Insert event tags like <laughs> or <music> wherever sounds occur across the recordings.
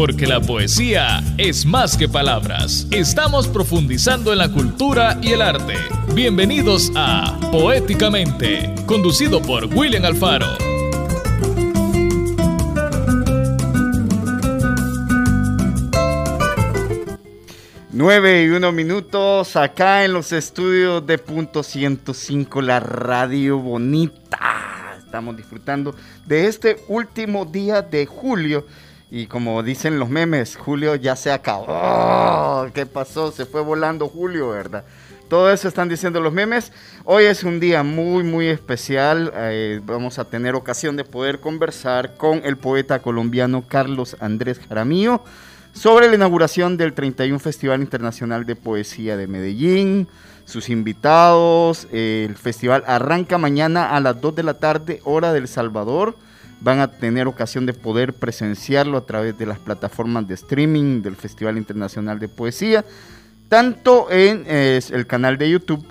porque la poesía es más que palabras. Estamos profundizando en la cultura y el arte. Bienvenidos a Poéticamente, conducido por William Alfaro. Nueve y uno minutos acá en los estudios de Punto 105, la radio bonita. Estamos disfrutando de este último día de julio y como dicen los memes, Julio ya se acabó. ¿Qué pasó? Se fue volando Julio, ¿verdad? Todo eso están diciendo los memes. Hoy es un día muy, muy especial. Eh, vamos a tener ocasión de poder conversar con el poeta colombiano Carlos Andrés Jaramillo sobre la inauguración del 31 Festival Internacional de Poesía de Medellín, sus invitados. el festival arranca mañana a las 2 de la tarde, hora del Salvador van a tener ocasión de poder presenciarlo a través de las plataformas de streaming del Festival Internacional de Poesía, tanto en el canal de YouTube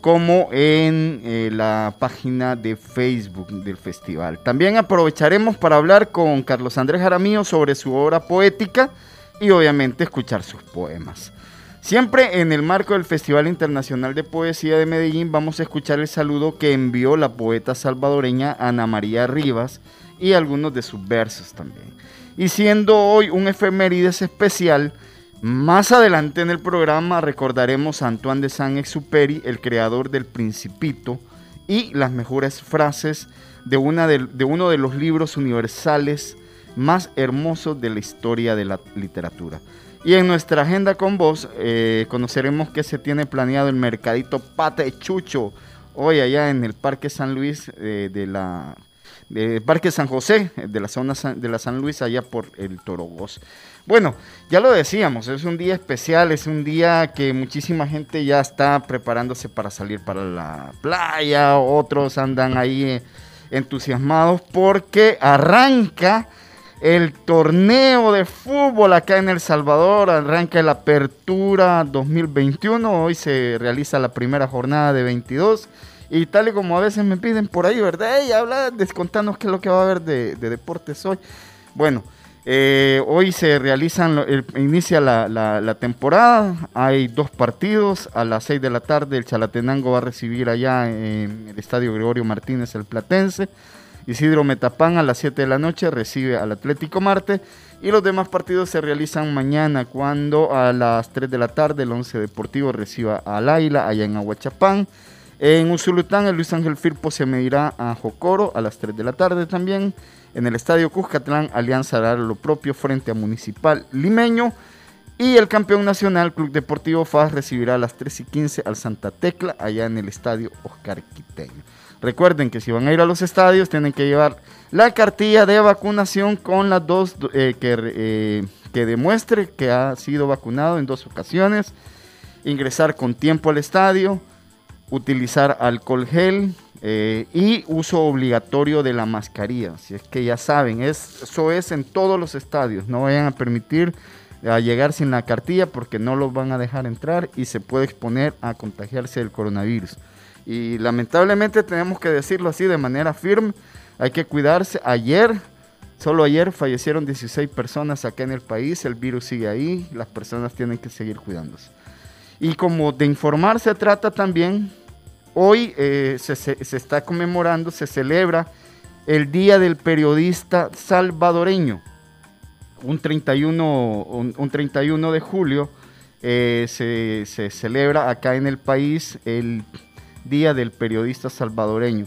como en eh, la página de Facebook del festival. También aprovecharemos para hablar con Carlos Andrés Jaramillo sobre su obra poética y obviamente escuchar sus poemas. Siempre en el marco del Festival Internacional de Poesía de Medellín vamos a escuchar el saludo que envió la poeta salvadoreña Ana María Rivas, y algunos de sus versos también. Y siendo hoy un efemérides especial, más adelante en el programa recordaremos a Antoine de Saint-Exupéry, el creador del Principito, y las mejores frases de, una de, uno de los libros universales más hermosos de la historia de la literatura. Y en nuestra agenda con vos eh, conoceremos que se tiene planeado el mercadito Pate Chucho hoy allá en el Parque San Luis eh, de la de Parque San José, de la zona de la San Luis, allá por el Torogos. Bueno, ya lo decíamos, es un día especial, es un día que muchísima gente ya está preparándose para salir para la playa, otros andan ahí eh, entusiasmados porque arranca el torneo de fútbol acá en El Salvador, arranca la apertura 2021, hoy se realiza la primera jornada de 22 y tal y como a veces me piden por ahí, ¿verdad? Y habla, descontanos qué es lo que va a haber de, deportes hoy. Bueno, eh, hoy se realizan, inicia la, temporada, hay dos partidos, a las 6 de la tarde el Chalatenango va a recibir allá en el Estadio Gregorio Martínez el Platense, Isidro Metapán a las 7 de la noche recibe al Atlético Marte y los demás partidos se realizan mañana cuando a las 3 de la tarde el Once Deportivo reciba al Águila allá en Aguachapán. En Usulután, el Luis Ángel Firpo se medirá a Jocoro a las 3 de la tarde también. En el Estadio Cuscatlán, Alianza hará lo propio frente a Municipal Limeño. Y el campeón nacional, Club Deportivo FAS, recibirá a las 3 y 15 al Santa Tecla, allá en el Estadio Oscar Quiteño. Recuerden que si van a ir a los estadios, tienen que llevar la cartilla de vacunación con las dos eh, que, eh, que demuestre que ha sido vacunado en dos ocasiones. Ingresar con tiempo al estadio utilizar alcohol gel eh, y uso obligatorio de la mascarilla. Si es que ya saben, eso es en todos los estadios. No vayan a permitir a llegar sin la cartilla porque no los van a dejar entrar y se puede exponer a contagiarse del coronavirus. Y lamentablemente tenemos que decirlo así de manera firme, hay que cuidarse. Ayer, solo ayer fallecieron 16 personas acá en el país, el virus sigue ahí, las personas tienen que seguir cuidándose. Y como de informar se trata también, Hoy eh, se, está conmemorando, se celebra el Día del Periodista Salvadoreño. Un 31, un, 31 de julio eh, se, se, celebra acá en el país el Día del Periodista Salvadoreño.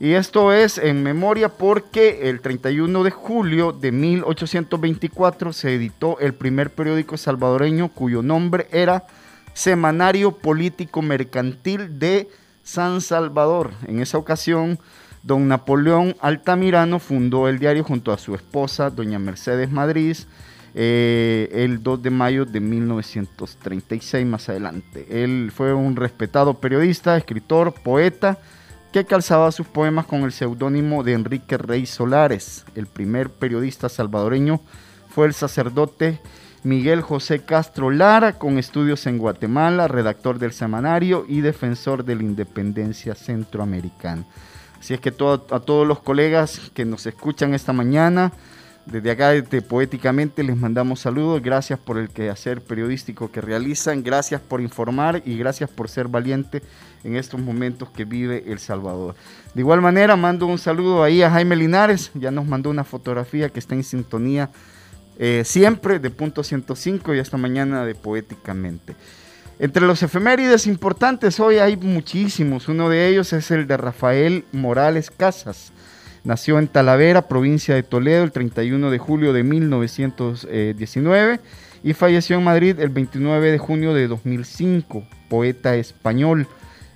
Y esto es en memoria porque el 31 de julio de 1824 se editó el primer periódico salvadoreño cuyo nombre era Semanario Político Mercantil de San Salvador. En esa ocasión, don Napoleón Altamirano fundó el diario junto a su esposa, doña Mercedes Madrid, eh, el 2 de mayo de 1936 más adelante. Él fue un respetado periodista, escritor, poeta, que calzaba sus poemas con el seudónimo de Enrique Rey Solares. El primer periodista salvadoreño fue el sacerdote Miguel José Castro Lara, con estudios en Guatemala, redactor del semanario y defensor de la independencia centroamericana. Así es que a todos los colegas que nos escuchan esta mañana, Desde acá, Poéticamente, les mandamos saludos. Gracias por el quehacer periodístico que realizan. Gracias por informar y gracias por ser valiente en estos momentos que vive El Salvador. De igual manera, mando un saludo ahí a Jaime Linares. Ya nos mandó una fotografía que está en sintonía eh, siempre de punto 105 y esta mañana de Poéticamente. Entre los efemérides importantes hoy hay muchísimos. Uno de ellos es el de Rafael Morales Casas Nació en Talavera, provincia de Toledo, el 31 de julio de 1919 y falleció en Madrid el 29 de junio de 2005. Poeta español,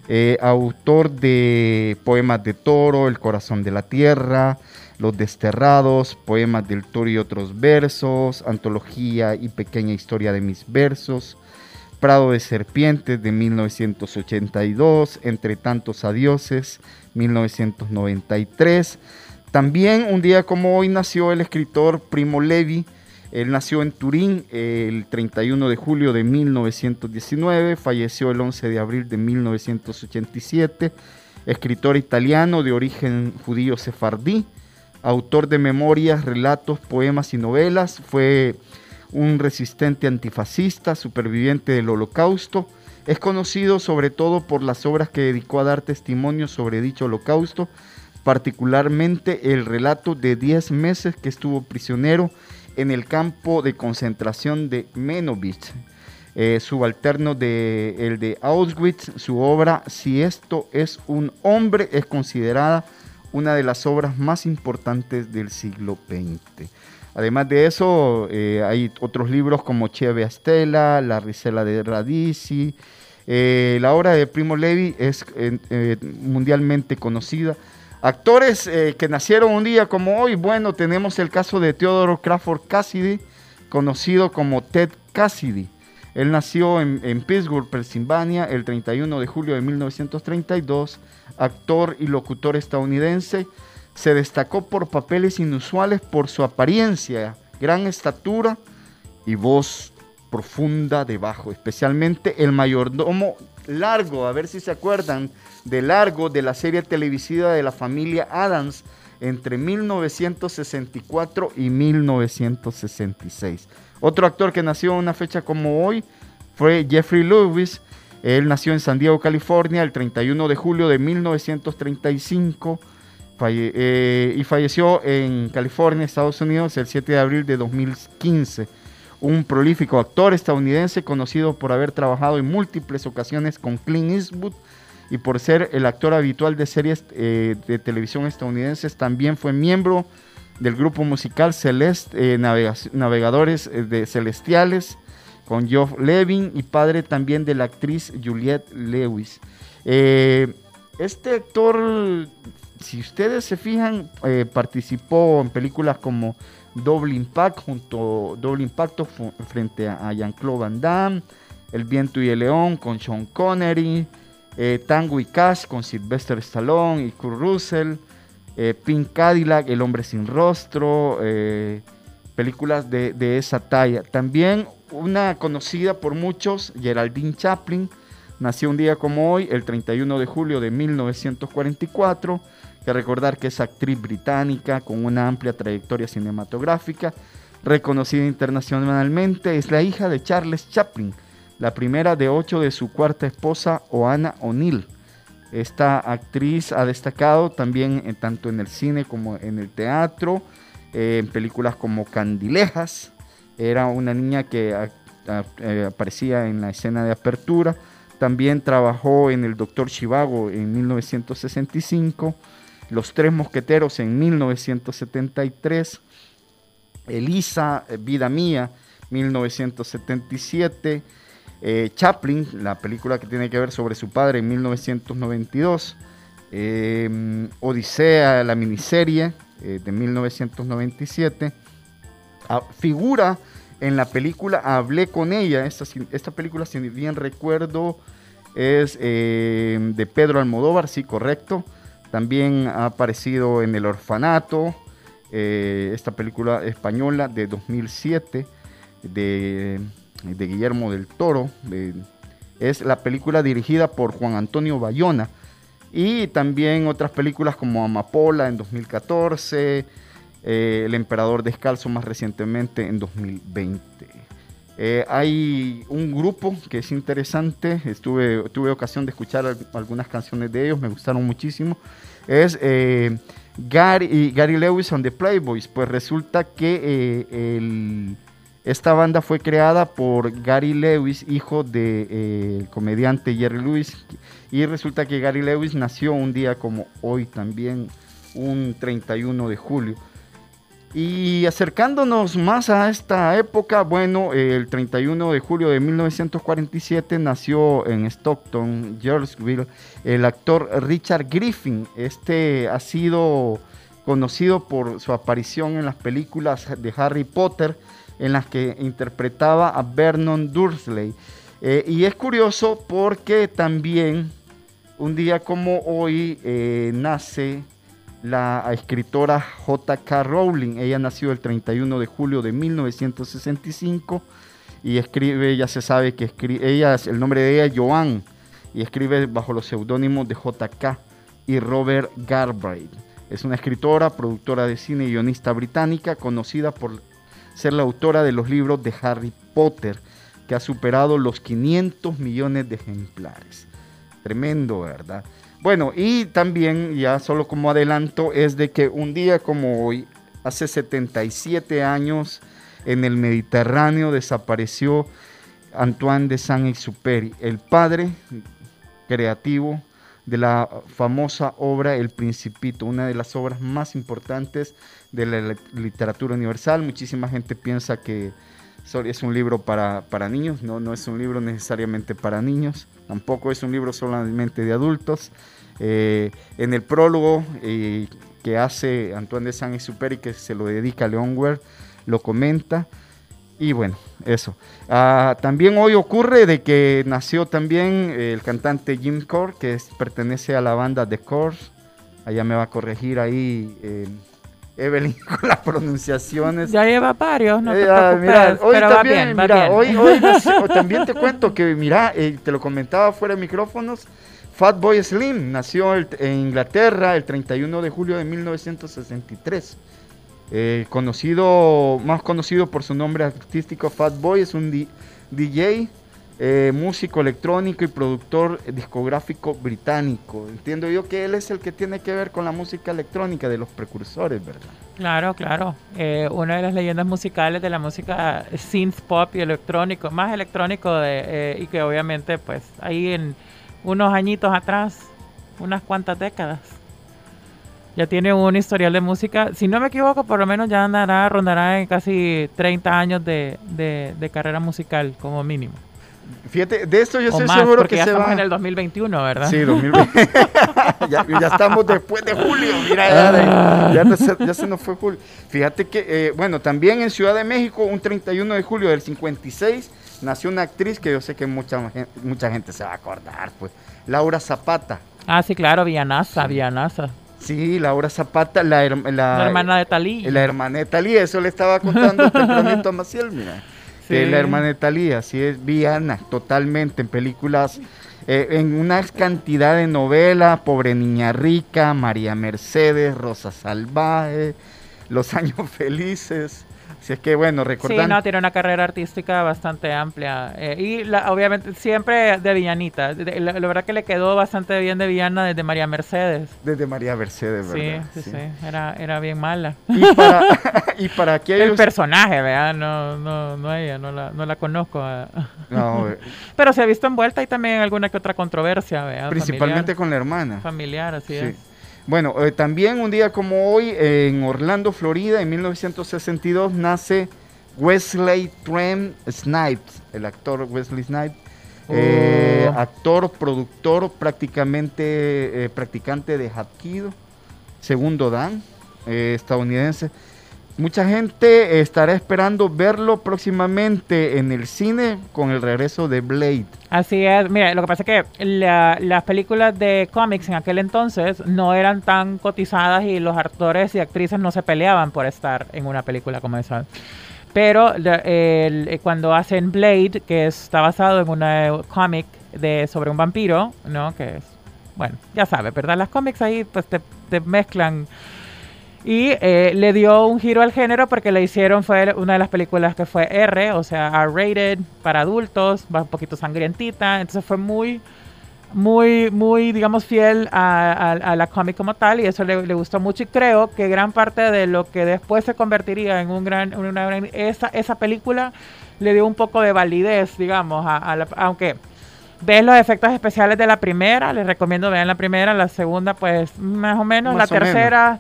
eh, autor de poemas de Toro, El corazón de la tierra, Los desterrados, Poemas del Toro y otros versos, Antología y pequeña historia de mis versos. Prado de Serpientes de 1982, Entre tantos adioses 1993. También un día como hoy nació el escritor Primo Levi. Él nació en Turín el 31 de julio de 1919, falleció el 11 de abril de 1987. Escritor italiano de origen judío sefardí, autor de memorias, relatos, poemas y novelas. Fue un resistente antifascista, superviviente del holocausto. Es conocido sobre todo por las obras que dedicó a dar testimonio sobre dicho holocausto, particularmente el relato de 10 meses que estuvo prisionero en el campo de concentración de Menowitz, eh, subalterno de el de Auschwitz. Su obra, Si esto es un hombre, es considerada una de las obras más importantes del siglo XX. Además de eso, eh, hay otros libros como Cheve Astela, La Risela de Radici. Eh, la obra de Primo Levi es eh, mundialmente conocida. Actores que nacieron un día como hoy, bueno, tenemos el caso de Theodore Crawford Cassidy, conocido como Ted Cassidy. Él nació en, Pittsburgh, Pensilvania, el 31 de julio de 1932, actor y locutor estadounidense. Se destacó por papeles inusuales por su apariencia, gran estatura y voz profunda de bajo, especialmente el mayordomo Largo, a ver si se acuerdan de Largo de la serie televisiva de la familia Adams entre 1964 y 1966. Otro actor que nació en una fecha como hoy fue Jeffrey Lewis. Él nació en San Diego, California, el 31 de julio de 1935 eh, y falleció en California, Estados Unidos, el 7 de abril de 2015. Un prolífico actor estadounidense conocido por haber trabajado en múltiples ocasiones con Clint Eastwood y por ser el actor habitual de series eh, de televisión estadounidenses, también fue miembro del grupo musical Celeste, eh, Navegadores de Celestiales, con Geoff Levin y padre también de la actriz Juliette Lewis. este actor si ustedes se fijan, eh, participó en películas como Doble Impact junto Doble Impacto frente a, Jean-Claude Van Damme, El Viento y el León con Sean Connery, eh, Tango y Cash con Sylvester Stallone y Kurt Russell, eh, Pink Cadillac, El Hombre Sin Rostro, películas de, de esa talla. También una conocida por muchos, Geraldine Chaplin, nació un día como hoy, el 31 de julio de 1944 que recordar que es actriz británica con una amplia trayectoria cinematográfica, reconocida internacionalmente, es la hija de Charles Chaplin, la primera de ocho de su cuarta esposa, Oana O'Neill. Esta actriz ha destacado también tanto en el cine como en el teatro, eh, en películas como Candilejas, era una niña que eh, aparecía en la escena de apertura, también trabajó en El Doctor Chivago en 1965, los Tres Mosqueteros en 1973, Elisa, eh, Vida Mía, 1977, eh, Chaplin, la película que tiene que ver sobre su padre en 1992, eh, Odisea, la miniserie de 1997, ah, figura en la película Hablé con ella, esta, esta película si bien recuerdo es de Pedro Almodóvar, sí, correcto, también ha aparecido en El Orfanato, eh, esta película española de 2007 de, Guillermo del Toro. es la película dirigida por Juan Antonio Bayona. Y también otras películas como Amapola en 2014, eh, El Emperador Descalzo más recientemente en 2020. Eh, hay un grupo que es interesante, estuve, tuve ocasión de escuchar algunas canciones de ellos, me gustaron muchísimo. Es eh, Gary, Gary Lewis and the Playboys. Pues resulta que esta banda fue creada por Gary Lewis, hijo del comediante Jerry Lewis. Y resulta que Gary Lewis nació un día como hoy también, un 31 de julio. Y acercándonos más a esta época, bueno, el 31 de julio de 1947 nació en Stockton, Georgeville, el actor Richard Griffin. Este ha sido conocido por su aparición en las películas de Harry Potter, en las que interpretaba a Vernon Dursley. Eh, y es curioso porque también un día como hoy eh, nace la escritora J.K. Rowling. Ella nació el 31 de julio de 1965 y escribe, ya se sabe que escribe, ella, el nombre de ella es Joan y escribe bajo los seudónimos de J.K. y Robert Galbraith. Es una escritora, productora de cine y guionista británica conocida por ser la autora de los libros de Harry Potter, que ha superado los 500 millones de ejemplares. Tremendo, ¿verdad? Bueno, y también, ya solo como adelanto, es de que un día como hoy, hace 77 años, en el Mediterráneo desapareció Antoine de Saint-Exupéry, el padre creativo de la famosa obra El Principito, una de las obras más importantes de la literatura universal. Muchísima gente piensa que es un libro para, para niños, no, no es un libro necesariamente para niños, tampoco es un libro solamente de adultos. Eh, en el prólogo eh, que hace Antoine de Saint-Exupéry, que se lo dedica a Leon Ware, lo comenta. Y bueno, eso. Ah, también hoy ocurre de que nació también el cantante Jim Core, que pertenece a la banda The Course. Allá me va a corregir ahí eh, Evelyn <laughs> con las pronunciaciones. Ya lleva varios, no te preocupes, hoy también, mira, Hoy, hoy <laughs> también te cuento que, mira, te lo comentaba fuera de micrófonos, Fatboy Slim nació en Inglaterra el 31 de julio de 1963. Eh, conocido, más conocido por su nombre artístico Fatboy, es un DJ, eh, músico electrónico y productor discográfico británico. Entiendo yo que él es el que tiene que ver con la música electrónica de los precursores, ¿verdad? Claro, claro. Eh, una de las leyendas musicales de la música synth pop y electrónico, más electrónico de, y que obviamente pues ahí en unos añitos atrás, unas cuantas décadas. Ya tiene un historial de música, si no me equivoco, por lo menos ya andará, rondará en casi 30 años de, de, carrera musical como mínimo. Fíjate, de esto yo estoy seguro que ya se estamos en el 2021, ¿verdad? Sí, 2021. <laughs> ya, ya, estamos después de julio, mira, ya, ya, se, ya se, nos fue julio. Fíjate que, eh, bueno, también en Ciudad de México, un 31 de julio del 56, nació una actriz que yo sé que mucha, mucha gente se va a acordar, pues, Laura Zapata. Ah, sí, claro, Villanaza, Villanaza. Sí, Laura Zapata, la, hermana de Talí. La hermana de Talí, eso le estaba contando el temperamento a Maciel, mira. <laughs> La hermana de Talí, así es, Viana, totalmente, en películas, eh, en una cantidad de novelas, Pobre Niña Rica, María Mercedes, Rosa Salvaje, Los Años Felices, si es que, bueno, recordando. Sí, no, tiene una carrera artística bastante amplia. Eh, y la, obviamente siempre de villanita. la, verdad que le quedó bastante bien de villana desde María Mercedes. Desde María Mercedes, ¿verdad? Sí, sí, sí. Era, era bien mala. Y para, <laughs> <laughs> y para El personaje, ¿verdad? No, no, no ella, no la, no la conozco. No, <laughs> eh. Pero se ha visto envuelta y también alguna que otra controversia, ¿verdad? Principalmente con la hermana. Familiar, así es. Bueno, eh, también un día como hoy, en Orlando, Florida, en 1962, nace Wesley Trem Snipes, el actor Wesley Snipes. Eh, oh. actor, productor, prácticamente eh, practicante de Hapkido, segundo Dan, estadounidense. Mucha gente estará esperando verlo próximamente en el cine con el regreso de Blade. Así es, mira, lo que pasa es que las películas de cómics en aquel entonces no eran tan cotizadas y los actores y actrices no se peleaban por estar en una película como esa. Pero eh, cuando hacen Blade, que está basado en una cómic de sobre un vampiro, ¿no? Que es, bueno, ya sabes, ¿verdad? Las cómics ahí pues te, te mezclan Y eh, le dio un giro al género porque le hicieron, fue una de las películas que fue R, o sea, R-rated, para adultos, va un poquito sangrientita. Entonces fue muy, muy, muy, digamos, fiel a, la cómic como tal y eso le, gustó mucho y creo que gran parte de lo que después se convertiría en un gran, una esa, esa película le dio un poco de validez, digamos, a, aunque ves los efectos especiales de la primera, les recomiendo vean la primera, la segunda pues más o menos, la tercera...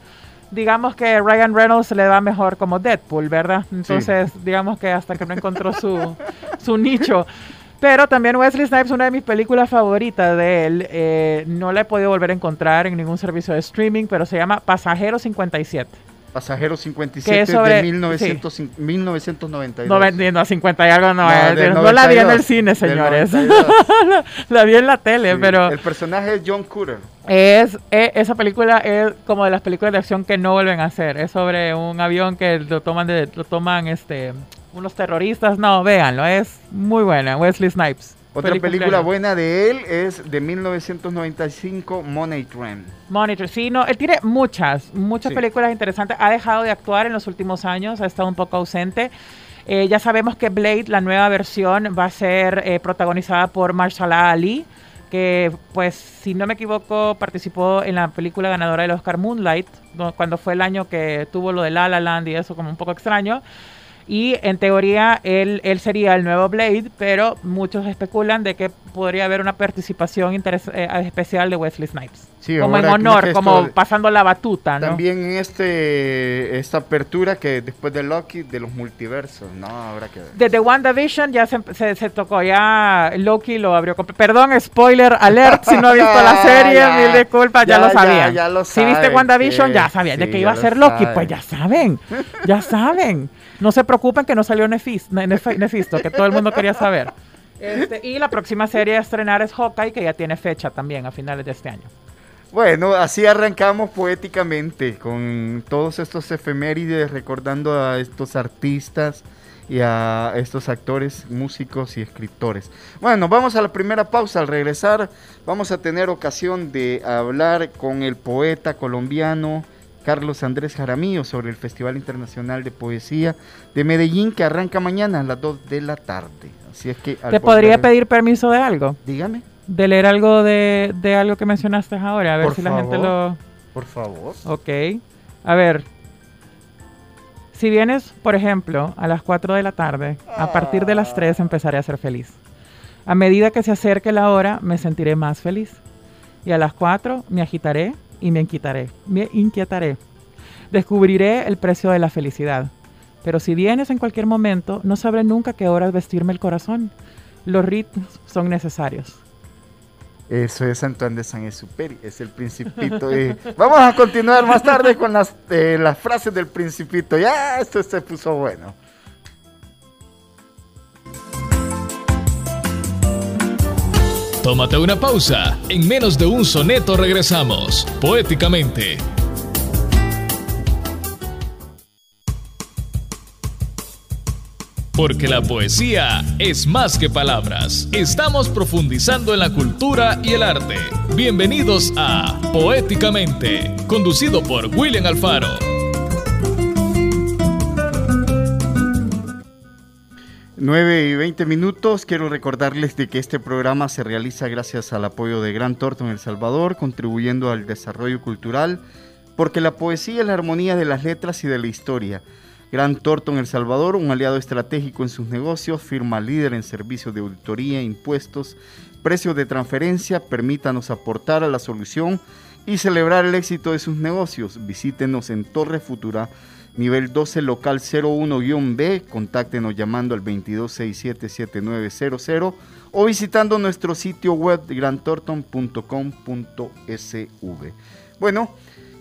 Digamos que Ryan Reynolds le va mejor como Deadpool, ¿verdad? Entonces, digamos que hasta que no encontró su, <laughs> su nicho. Pero también Wesley Snipes, una de mis películas favoritas de él, eh, no la he podido volver a encontrar en ningún servicio de streaming, pero se llama Pasajero 57. Pasajero 57 de 1900, 1992. No, no, 50 y algo no, no, la vi en el cine, señores. <laughs> la, vi en la tele, pero... El personaje es John Cooter. Es, e, esa película es como de las películas de acción que no vuelven a hacer. Es sobre un avión que lo toman, de, lo toman este, unos terroristas. No, véanlo, es muy buena. Wesley Snipes. Otra película buena de él es de 1995, Money Train. Money Train, sí, no, él tiene muchas, muchas películas interesantes. Ha dejado de actuar en los últimos años, ha estado un poco ausente. Eh, ya sabemos que Blade, la nueva versión, va a ser eh, protagonizada por Marshala Ali, que, pues, si no me equivoco, participó en la película ganadora del Oscar Moonlight, cuando fue el año que tuvo lo de La La Land y eso como un poco extraño. Y en teoría él, él sería el nuevo Blade, pero muchos especulan de que podría haber una participación eh, especial de Wesley Snipes. como en honor, como pasando la batuta, ¿no? También en este, esta apertura que después de Loki, de los multiversos, ¿no? Habrá que ver. Desde WandaVision ya se, se, tocó, ya Loki lo abrió. Perdón, spoiler alert, si no ha visto la <laughs> serie, mil disculpas, ya, lo sabían. Ya, lo si viste WandaVision, ya sabían de que iba a ser Loki, pues ya saben, ya <laughs> saben. No se preocupen que no salió Nefisto, que todo el mundo quería saber. Este, y la próxima serie a estrenar es Hawkeye, que ya tiene fecha también a finales de este año. Bueno, así arrancamos poéticamente con todos estos efemérides, recordando a estos artistas y a estos actores, músicos y escritores. Bueno, vamos a la primera pausa. Al regresar vamos a tener ocasión de hablar con el poeta colombiano Carlos Andrés Jaramillo sobre el Festival Internacional de Poesía de Medellín que arranca mañana a las 2 de la tarde. Así es que... ¿Te podría pedir permiso de algo? Dígame. De leer algo de, algo que mencionaste ahora, a ver si la gente lo... Por favor. Ok. A ver. Si vienes, por ejemplo, a las 4 de la tarde, a partir de las 3 empezaré a ser feliz. A medida que se acerque la hora, me sentiré más feliz. Y a las 4 me agitaré y me inquietaré, me inquietaré. Descubriré el precio de la felicidad. Pero si vienes en cualquier momento, no sabré nunca qué horas vestirme el corazón. Los ritmos son necesarios. Eso es Antoine de Saint-Exupéry, es el principito. Vamos a continuar más tarde con las, eh, las frases del principito. Ya, esto se puso bueno. Tómate una pausa. En menos de un soneto regresamos, poéticamente. Porque la poesía es más que palabras. Estamos profundizando en la cultura y el arte. Bienvenidos a Poéticamente, conducido por William Alfaro. 9 y 20 minutos. Quiero recordarles de que este programa se realiza gracias al apoyo de Gran Torto en El Salvador, contribuyendo al desarrollo cultural, porque la poesía es la armonía de las letras y de la historia. Gran Torto en El Salvador, un aliado estratégico en sus negocios, firma líder en servicios de auditoría, impuestos, precios de transferencia, permítanos aportar a la solución y celebrar el éxito de sus negocios. Visítenos en Torre Futura nivel 12 local 01-B, contáctenos llamando al 2267-7900 o visitando nuestro sitio web grantorton.com.sv. Bueno,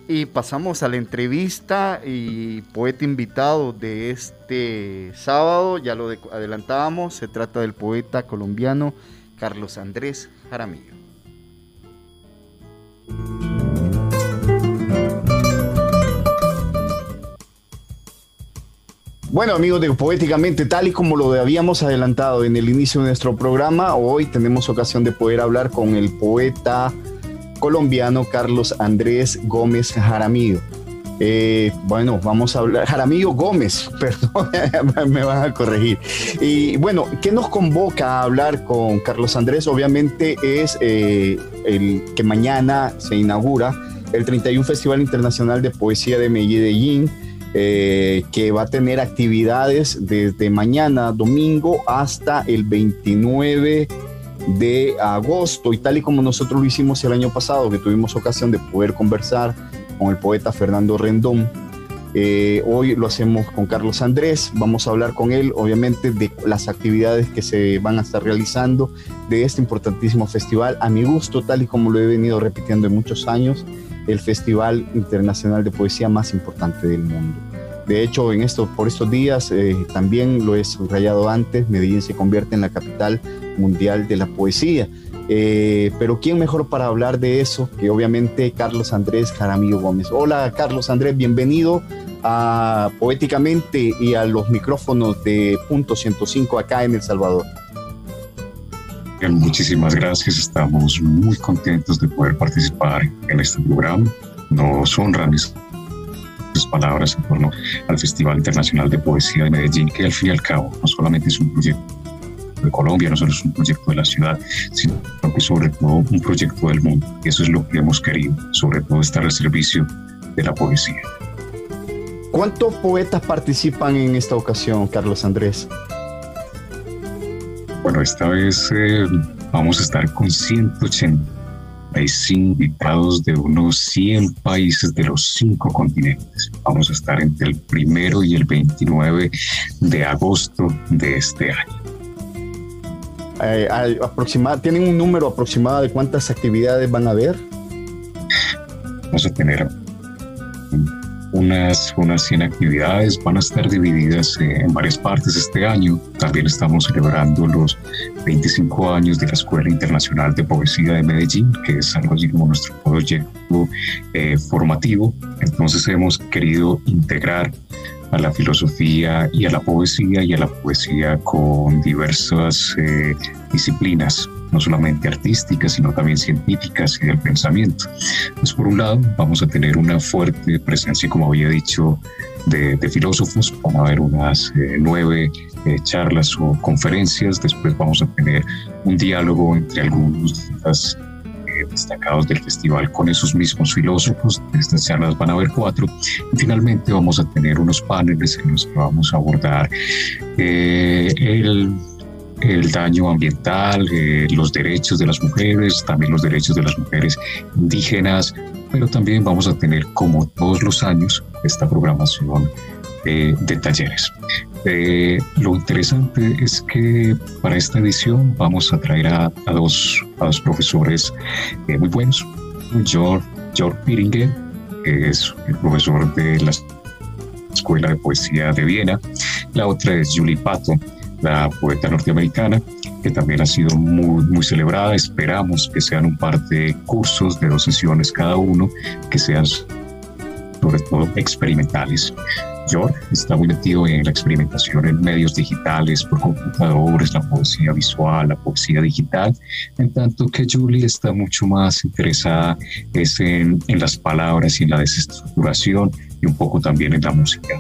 y pasamos a la entrevista y poeta invitado de este sábado, ya lo adelantábamos, se trata del poeta colombiano Carlos Andrés Jaramillo. Bueno, amigos de Poéticamente, tal y como lo habíamos adelantado en el inicio de nuestro programa, hoy tenemos ocasión de poder hablar con el poeta colombiano Carlos Andrés Gómez Jaramillo. Eh, bueno, vamos a hablar, Jaramillo Gómez, <laughs> perdón, <laughs> me van a corregir. Y bueno, ¿qué nos convoca a hablar con Carlos Andrés? Obviamente es eh, el que mañana se inaugura el 31 Festival Internacional de Poesía de Medellín, eh, que va a tener actividades desde mañana, domingo, hasta el 29 de agosto. Y tal y como nosotros lo hicimos el año pasado, que tuvimos ocasión de poder conversar con el poeta Fernando Rendón. Eh, hoy lo hacemos con Carlos Andrés, vamos a hablar con él obviamente de las actividades que se van a estar realizando de este importantísimo festival, a mi gusto, tal y como lo he venido repitiendo en muchos años, el Festival Internacional de Poesía más importante del mundo. De hecho, en esto, por estos días, eh, también lo he subrayado antes, Medellín se convierte en la capital mundial de la poesía. Eh, pero ¿quién mejor para hablar de eso que obviamente Carlos Andrés Jaramillo Gómez? Hola Carlos Andrés, bienvenido a Poéticamente y a los micrófonos de Punto 105 acá en El Salvador. Muchísimas gracias, estamos muy contentos de poder participar en este programa. Nos honran mis palabras en torno al Festival Internacional de Poesía de Medellín, que al fin y al cabo no solamente es un proyecto de Colombia, no solo es un proyecto de la ciudad, sino que sobre todo un proyecto del mundo. Y eso es lo que hemos querido, sobre todo estar al servicio de la poesía. ¿Cuántos poetas participan en esta ocasión, Carlos Andrés? Bueno, esta vez eh, vamos a estar con 185 invitados de unos 100 países de los cinco continentes. Vamos a estar entre el primero y el 29 de agosto de este año. Eh, ¿Tienen un número aproximado de cuántas actividades van a haber? Vamos a tener unas, unas 100 actividades, van a estar divididas en varias partes este año. También estamos celebrando los 25 años de la Escuela Internacional de Poesía de Medellín, que es algo así como nuestro proyecto eh, formativo. Entonces hemos querido integrar a la filosofía y a la poesía y a la poesía con diversas eh, disciplinas, no solamente artísticas, sino también científicas y del pensamiento. Pues por un lado vamos a tener una fuerte presencia, como había dicho, de, filósofos, van a haber unas eh, nueve eh, charlas o conferencias, después vamos a tener un diálogo entre algunos de las destacados del festival con esos mismos filósofos. En estas charlas van a haber cuatro. Y finalmente vamos a tener unos paneles en los que vamos a abordar eh, el el daño ambiental, eh, los derechos de las mujeres, también los derechos de las mujeres indígenas, pero también vamos a tener, como todos los años, esta programación eh, de talleres. Eh, lo interesante es que para esta edición vamos a traer a, dos, a dos, profesores eh, muy buenos. George, George Piringer, que es el profesor de la Escuela de Poesía de Viena. La otra es Julie Patton, la poeta norteamericana, que también ha sido muy, muy celebrada. Esperamos que sean un par de cursos de dos sesiones cada uno, que sean sobre todo experimentales. George está muy metido en la experimentación en medios digitales, por computadores, la poesía visual, la poesía digital, en tanto que Julie está mucho más interesada es en, en las palabras y en la desestructuración y un poco también en la música.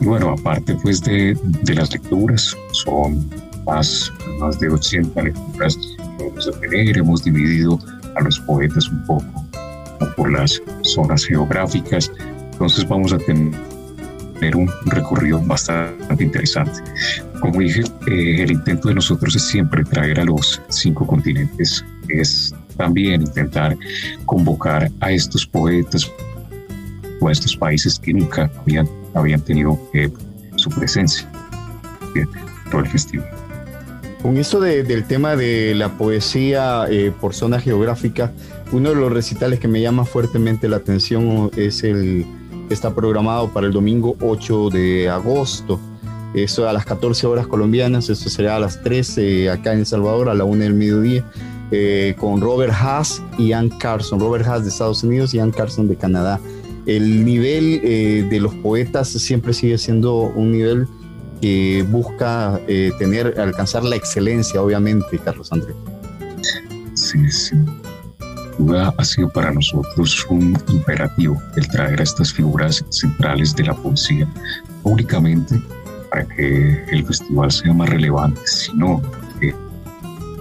Bueno, aparte pues de, de las lecturas, son más, más de 80 lecturas que vamos a tener, hemos dividido a los poetas un poco por las zonas geográficas, entonces vamos a tener tener un recorrido bastante interesante. Como dije, eh, el intento de nosotros es siempre traer a los cinco continentes, es también intentar convocar a estos poetas o a estos países que nunca habían, habían tenido eh, su presencia en todo el festival. Con esto del tema de la poesía eh, por zona geográfica, uno de los recitales que me llama fuertemente la atención es el está programado para el domingo 8 de agosto. Eso a las 14 horas colombianas, eso será a las 13 acá en El Salvador, a la 1 del mediodía, eh, con Robert Haas y Ann Carson. Robert Haas de Estados Unidos y Ann Carson de Canadá. El nivel eh, de los poetas siempre sigue siendo un nivel que busca eh, tener, alcanzar la excelencia, obviamente, Carlos Andrés. Sí, sí. duda ha sido para nosotros un imperativo el traer a estas figuras centrales de la poesía públicamente para que el festival sea más relevante, sino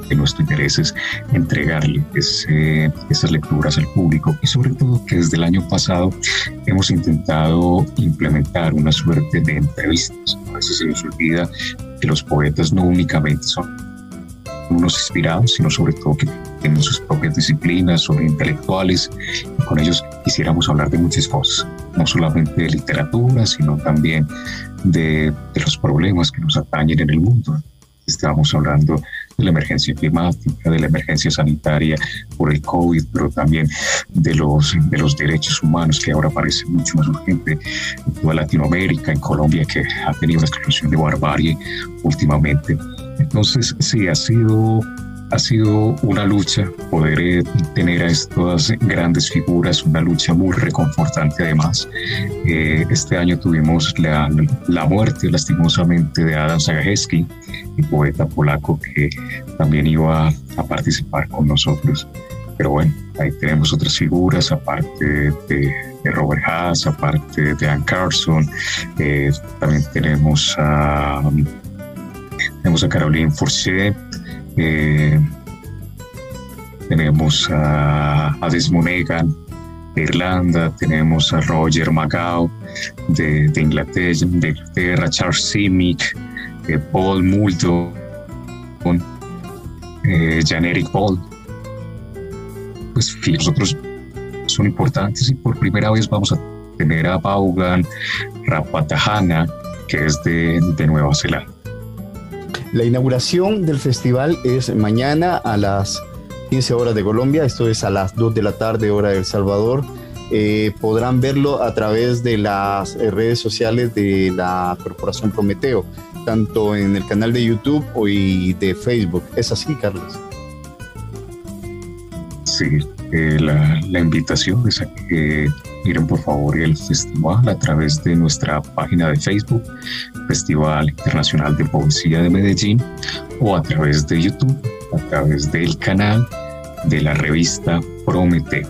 que, nuestro interés es entregarle esas lecturas al público y sobre todo que desde el año pasado hemos intentado implementar una suerte de entrevistas. A veces se nos olvida que los poetas no únicamente son unos inspirados, sino sobre todo que tienen sus propias disciplinas, son intelectuales, y con ellos quisiéramos hablar de muchas cosas, no solamente de literatura, sino también de, de los problemas que nos atañen en el mundo. Estamos hablando de la emergencia climática, de la emergencia sanitaria por el COVID, pero también de los, de los derechos humanos, que ahora parece mucho más urgente en toda Latinoamérica, en Colombia, que ha tenido una explosión de barbarie últimamente. Entonces, sí, ha sido ha sido una lucha poder eh, tener a estas grandes figuras, una lucha muy reconfortante además. Eh, este año tuvimos la, la, muerte lastimosamente de Adam Zagajewski, el poeta polaco que también iba a participar con nosotros. Pero bueno, ahí tenemos otras figuras, aparte de, Robert Haas, aparte de Anne Carson, eh, también tenemos a, tenemos a Caroline Forchet, eh, tenemos a, a Desmonegan de Irlanda, tenemos a Roger Magao de, Inglaterra, Charles Simic, eh, Paul Muldo, eh, Jan-Eric Paul. Pues los otros son importantes y por primera vez vamos a tener a Vaughan Rapatahana, que es de Nueva Zelanda. La inauguración del festival es mañana a las 15 horas de Colombia, esto es a las 2 de la tarde hora de El Salvador. Eh, podrán verlo a través de las eh, redes sociales de la Corporación Prometeo, tanto en el canal de YouTube y de Facebook. ¿Es así, Carlos? Sí, eh, la, la, invitación es a que miren por favor el festival a través de nuestra página de Facebook, Festival Internacional de Poesía de Medellín, o a través de YouTube, a través del canal de la revista Promete.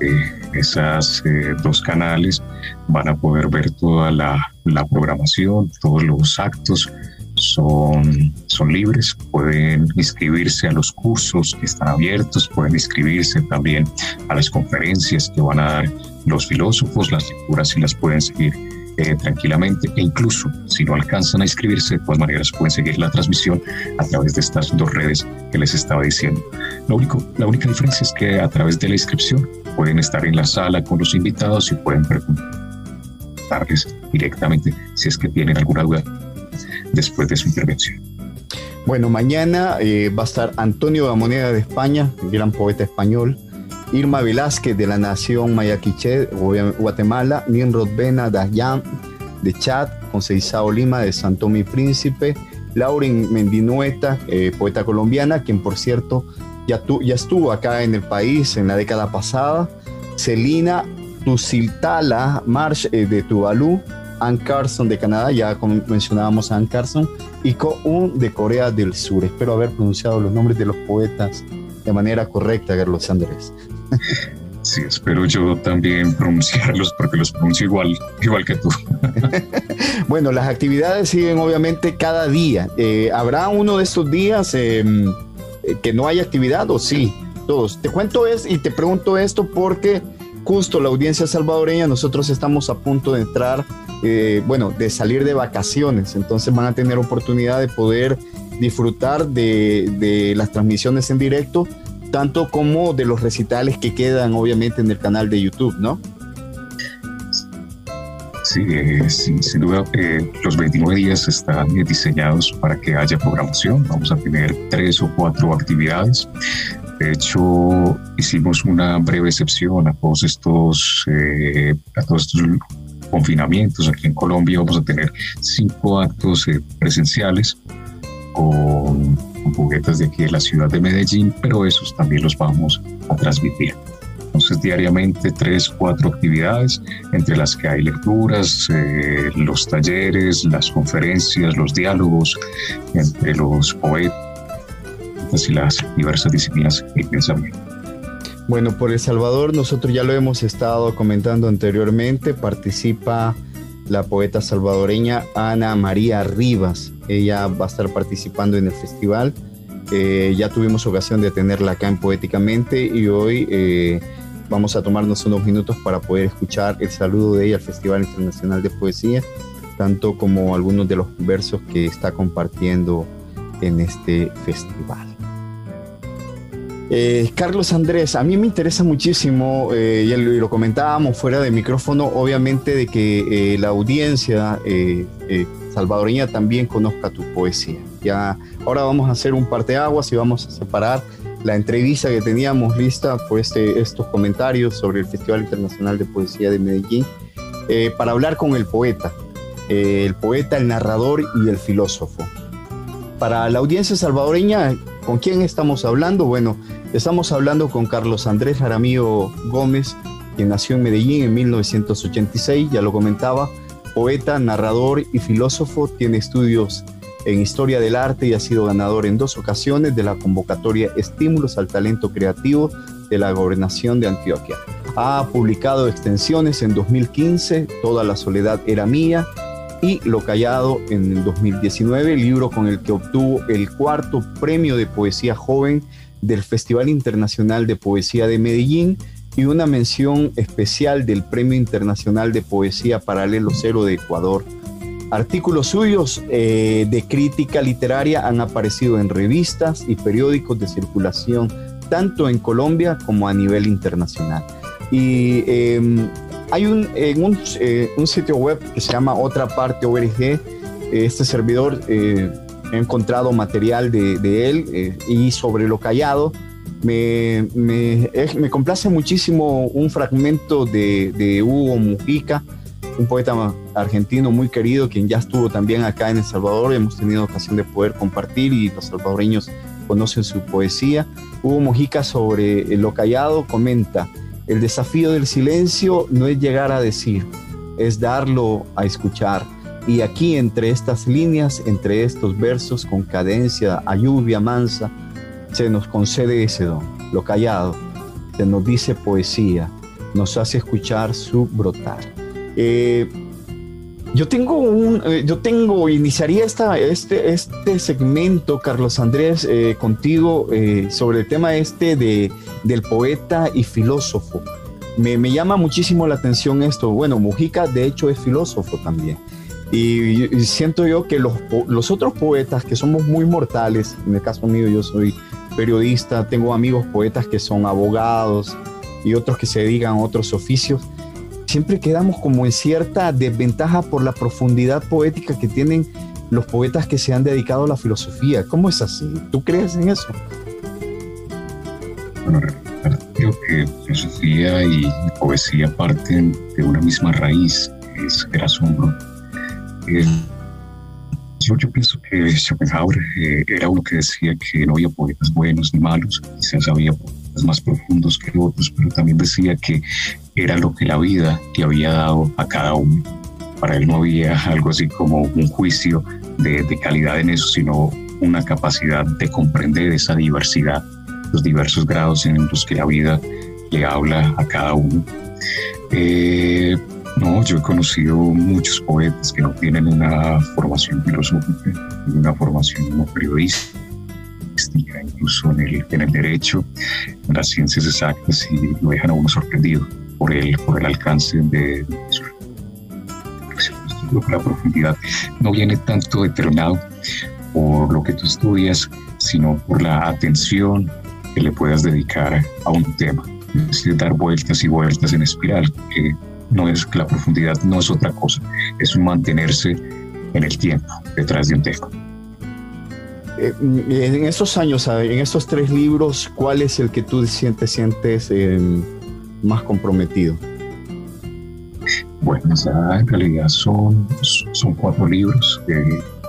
Eh, esas eh, dos canales van a poder ver toda la, la programación, todos los actos, son, son libres, pueden inscribirse a los cursos que están abiertos, pueden inscribirse también a las conferencias que van a dar los filósofos, las lecturas y las pueden seguir tranquilamente e incluso si no alcanzan a inscribirse, de todas maneras pueden seguir la transmisión a través de estas dos redes que les estaba diciendo. Lo único, la única diferencia es que a través de la inscripción pueden estar en la sala con los invitados y pueden preguntarles directamente si es que tienen alguna duda después de su intervención. Bueno, mañana eh, va a estar Antonio Moneda de España, gran poeta español, Irma Velázquez de la Nación Mayaquiche, Guatemala, Nimrod Bena Dayan de Chad, Conceizao Lima de Santo Mi Príncipe, Lauren Mendinueta, eh, poeta colombiana, quien por cierto ya, estuvo acá en el país en la década pasada, Celina Tusiltala Marsh eh, de Tuvalu, Ann Carson de Canadá, ya mencionábamos a Ann Carson, y Ko-un de Corea del Sur. Espero haber pronunciado los nombres de los poetas de manera correcta, Carlos Andrés. Sí, espero yo también pronunciarlos porque los pronuncio igual, igual que tú. <laughs> bueno, las actividades siguen obviamente cada día. Eh, ¿Habrá uno de estos días em, eh, que no haya actividad o sí? Todos. Te cuento es y te pregunto esto porque justo la audiencia salvadoreña, nosotros estamos a punto de entrar, eh, bueno, de salir de vacaciones, entonces van a tener oportunidad de poder disfrutar de, las transmisiones en directo, tanto como de los recitales que quedan obviamente en el canal de YouTube, ¿no? Sí, eh, sin, duda, eh, los 29 días están diseñados para que haya programación. Vamos a tener tres o cuatro actividades de hecho, hicimos una breve excepción a todos estos, eh, a todos estos confinamientos. Aquí en Colombia vamos a tener cinco actos eh, presenciales con, con, juguetes de aquí de la ciudad de Medellín, pero esos también los vamos a transmitir. Entonces, diariamente tres, cuatro actividades, entre las que hay lecturas, eh, los talleres, las conferencias, los diálogos entre los poetas y las diversas disciplinas que pensamiento. Bueno, por El Salvador nosotros ya lo hemos estado comentando anteriormente, participa la poeta salvadoreña Ana María Rivas. Ella va a estar participando en el festival. Eh, ya tuvimos ocasión de tenerla acá en Poéticamente y hoy eh, vamos a tomarnos unos minutos para poder escuchar el saludo de ella al Festival Internacional de Poesía, tanto como algunos de los versos que está compartiendo en este festival. Eh, Carlos Andrés, a mí me interesa muchísimo, eh, y lo comentábamos fuera de micrófono, obviamente de que eh, la audiencia salvadoreña también conozca tu poesía. Ya, ahora vamos a hacer un parteaguas y vamos a separar la entrevista que teníamos lista por este, estos comentarios sobre el Festival Internacional de Poesía de Medellín para hablar con el poeta, el poeta, el narrador y el filósofo. Para la audiencia salvadoreña, ¿con quién estamos hablando? Bueno, Estamos hablando con Carlos Andrés Jaramillo Gómez, quien nació en Medellín en 1986, ya lo comentaba, poeta, narrador y filósofo, tiene estudios en historia del arte y ha sido ganador en dos ocasiones de la convocatoria Estímulos al Talento Creativo de la Gobernación de Antioquia. Ha publicado extensiones en 2015, Toda la soledad era mía, y Lo Callado en el 2019, libro con el que obtuvo el cuarto premio de poesía joven del Festival Internacional de Poesía de Medellín y una mención especial del Premio Internacional de Poesía Paralelo Cero de Ecuador. Artículos suyos eh, de crítica literaria han aparecido en revistas y periódicos de circulación tanto en Colombia como a nivel internacional. Y em, hay un, en eh, un, sitio web que se llama Otra Parte ORG, este servidor eh, he encontrado material de, él eh, y sobre lo callado. Me, me, me, complace muchísimo un fragmento de, de, Hugo Mujica, un poeta argentino muy querido, quien ya estuvo también acá en El Salvador. Hemos tenido ocasión de poder compartir y los salvadoreños conocen su poesía. Hugo Mujica sobre lo callado comenta, el desafío del silencio no es llegar a decir, es darlo a escuchar y aquí entre estas líneas, entre estos versos con cadencia a lluvia mansa, se nos concede ese don, lo callado, se nos dice poesía, nos hace escuchar su brotar. Eh, yo tengo un, eh, yo tengo, iniciaría esta, este, este segmento, Carlos Andrés, eh, contigo sobre el tema este de, del poeta y filósofo. Me, me, llama muchísimo la atención esto. Bueno, Mujica de hecho es filósofo también. Y, siento yo que los, los, otros poetas que somos muy mortales, en el caso mío yo soy periodista, tengo amigos poetas que son abogados y otros que se dedican a otros oficios, siempre quedamos como en cierta desventaja por la profundidad poética que tienen los poetas que se han dedicado a la filosofía. ¿Cómo es así? ¿Tú crees en eso? Bueno, creo que filosofía y poesía parten de una misma raíz, que es el asombro yo, yo, pienso que Schopenhauer eh, era uno que decía que no había poetas buenos ni malos, quizás había poetas más profundos que otros, pero también decía que era lo que la vida le había dado a cada uno. Para él no había algo así como un juicio de, de calidad en eso, sino una capacidad de comprender esa diversidad, los diversos grados en los que la vida le habla a cada uno. Eh, no, yo he conocido muchos poetas que no tienen una formación filosófica, una formación periodística, incluso en el, en el derecho, en las ciencias exactas, y lo dejan a uno sorprendido por el, por el alcance de, la profundidad no viene tanto determinado por lo que tú estudias, sino por la atención que le puedas dedicar a un tema. Es decir, dar vueltas y vueltas en espiral, que no es la profundidad no es otra cosa, es mantenerse en el tiempo detrás de un texto. Eh, en estos años, en estos tres libros, ¿cuál es el que tú sientes, más comprometido? Bueno, en realidad son, son cuatro libros,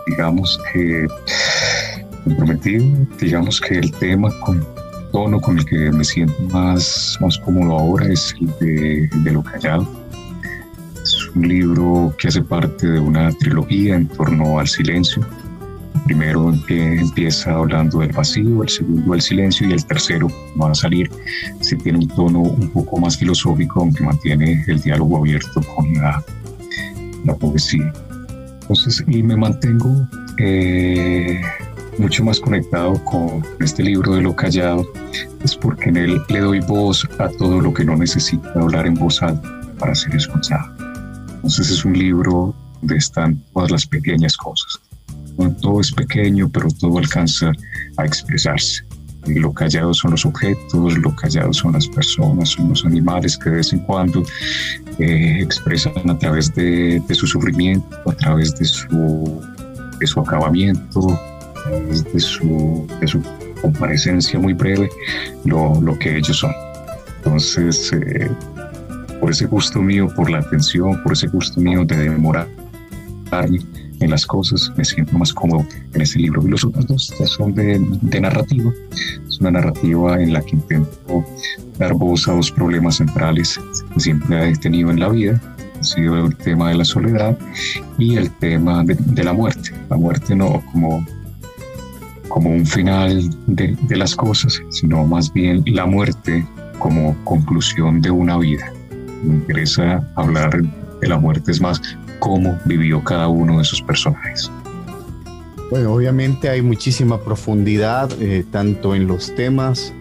digamos que comprometido, digamos que el tema con tono con el que me siento más, más cómodo ahora es el de, de lo callado un libro que hace parte de una trilogía en torno al silencio. Primero empieza hablando del vacío, el segundo del silencio y el tercero va a salir, si tiene un tono un poco más filosófico, aunque mantiene el diálogo abierto con la, la poesía. Entonces, y me mantengo eh, mucho más conectado con este libro de lo callado, es porque en él le doy voz a todo lo que no necesita hablar en voz alta para ser escuchado. Entonces es un libro donde están todas las pequeñas cosas. Todo es pequeño, pero todo alcanza a expresarse. Lo callado son los objetos, lo callado son las personas, son los animales que de vez en cuando eh, expresan a través de, su sufrimiento, a través de su, de su acabamiento, de su, de su comparecencia muy breve lo, lo que ellos son. Entonces, eh, por ese gusto mío, por la atención, por ese gusto mío de demorarme en las cosas, me siento más cómodo en este libro. Y los otros dos son de, de narrativa. Es una narrativa en la que intento dar voz a dos problemas centrales que siempre he tenido en la vida. Ha sido el tema de la soledad y el tema de, de la muerte. La muerte no como como un final de, de, las cosas, sino más bien la muerte como conclusión de una vida. Me interesa hablar de la muerte, es más cómo vivió cada uno de esos personajes. Bueno, obviamente hay muchísima profundidad, eh, tanto en los temas,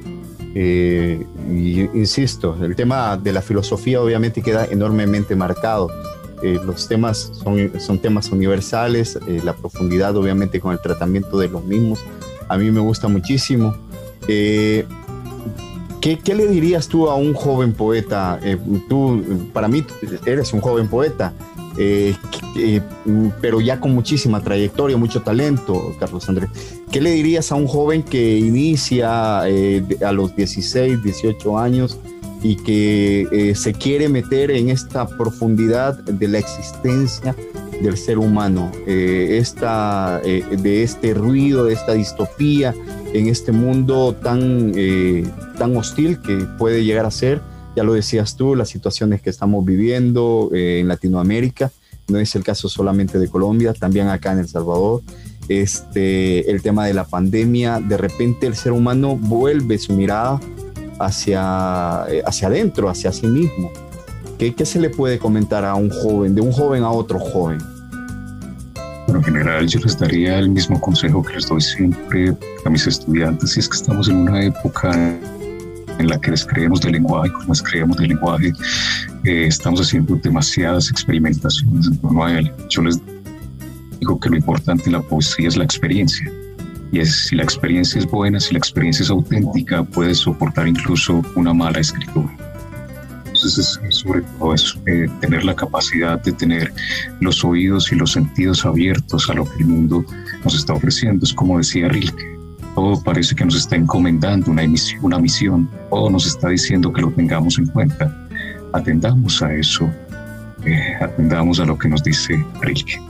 eh, y, insisto, el tema de la filosofía obviamente queda enormemente marcado. Eh, los temas son, son temas universales, eh, la profundidad obviamente con el tratamiento de los mismos, a mí me gusta muchísimo. ¿qué, ¿qué, le dirías tú a un joven poeta? tú, para mí, eres un joven poeta, pero ya con muchísima trayectoria, mucho talento, Carlos Andrés. ¿Qué le dirías a un joven que inicia a los 16, 18 años? y que eh, se quiere meter en esta profundidad de la existencia del ser humano, eh, esta, eh, de este ruido, de esta distopía en este mundo tan, tan hostil que puede llegar a ser. Ya lo decías tú, las situaciones que estamos viviendo en Latinoamérica, no es el caso solamente de Colombia, también acá en El Salvador. Este, el tema de la pandemia, de repente el ser humano vuelve su mirada hacia, eh, hacia adentro, hacia sí mismo. ¿Qué, ¿Qué, se le puede comentar a un joven, de un joven a otro joven? Bueno, en general yo les daría el mismo consejo que les doy siempre a mis estudiantes, y es que estamos en una época en la que descreemos del lenguaje, como descreemos del lenguaje, eh, estamos haciendo demasiadas experimentaciones en torno a él. Yo les digo que lo importante en la poesía es la experiencia y es, si la experiencia es buena, si la experiencia es auténtica, puede soportar incluso una mala escritura. Entonces es, sobre todo eso, eh, tener la capacidad de tener los oídos y los sentidos abiertos a lo que el mundo nos está ofreciendo. Es como decía Rilke, todo parece que nos está encomendando una, emisión, una misión, todo nos está diciendo que lo tengamos en cuenta. Atendamos a eso, eh, atendamos a lo que nos dice Rilke.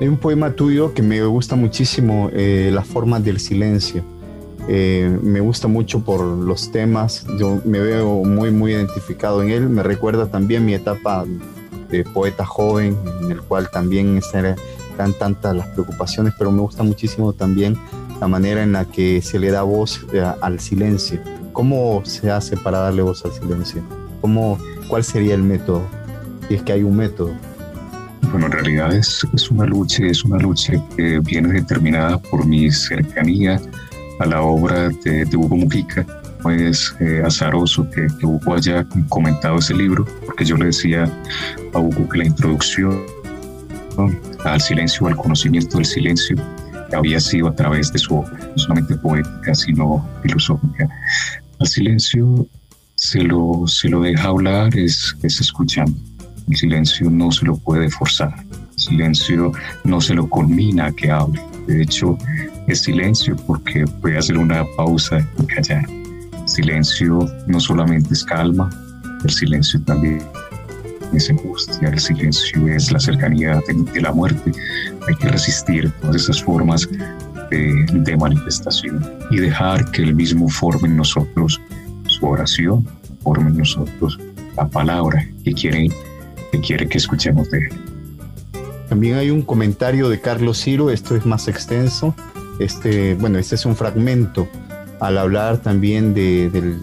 Hay un poema tuyo que me gusta muchísimo, eh, La forma del silencio. Eh, me gusta mucho por los temas, yo me veo muy, muy identificado en él. Me recuerda también mi etapa de poeta joven, en el cual también están tantas las preocupaciones, pero me gusta muchísimo también la manera en la que se le da voz eh, al silencio. ¿Cómo se hace para darle voz al silencio? ¿Cómo, ¿Cuál sería el método? Si es que hay un método. Bueno, en realidad es, es, una lucha, es una lucha que viene determinada por mi cercanía a la obra de, Hugo Mujica. Es eh, azaroso que, Hugo haya comentado ese libro, porque yo le decía a Hugo que la introducción al silencio, al conocimiento del silencio, había sido a través de su obra, no solamente poética, sino filosófica. Al silencio se lo, se lo deja hablar, es, es escuchando el silencio no se lo puede forzar. El silencio no se lo culmina a que hable. De hecho, es silencio porque puede hacer una pausa y callar. El silencio no solamente es calma, el silencio también es angustia, el silencio es la cercanía de, la muerte. Hay que resistir todas esas formas de, de, manifestación y dejar que el mismo forme en nosotros su oración, forme en nosotros la palabra que quiere quiere que escuchemos de él. También hay un comentario de Carlos Ciro, esto es más extenso. Este, bueno, este es un fragmento al hablar también de, del,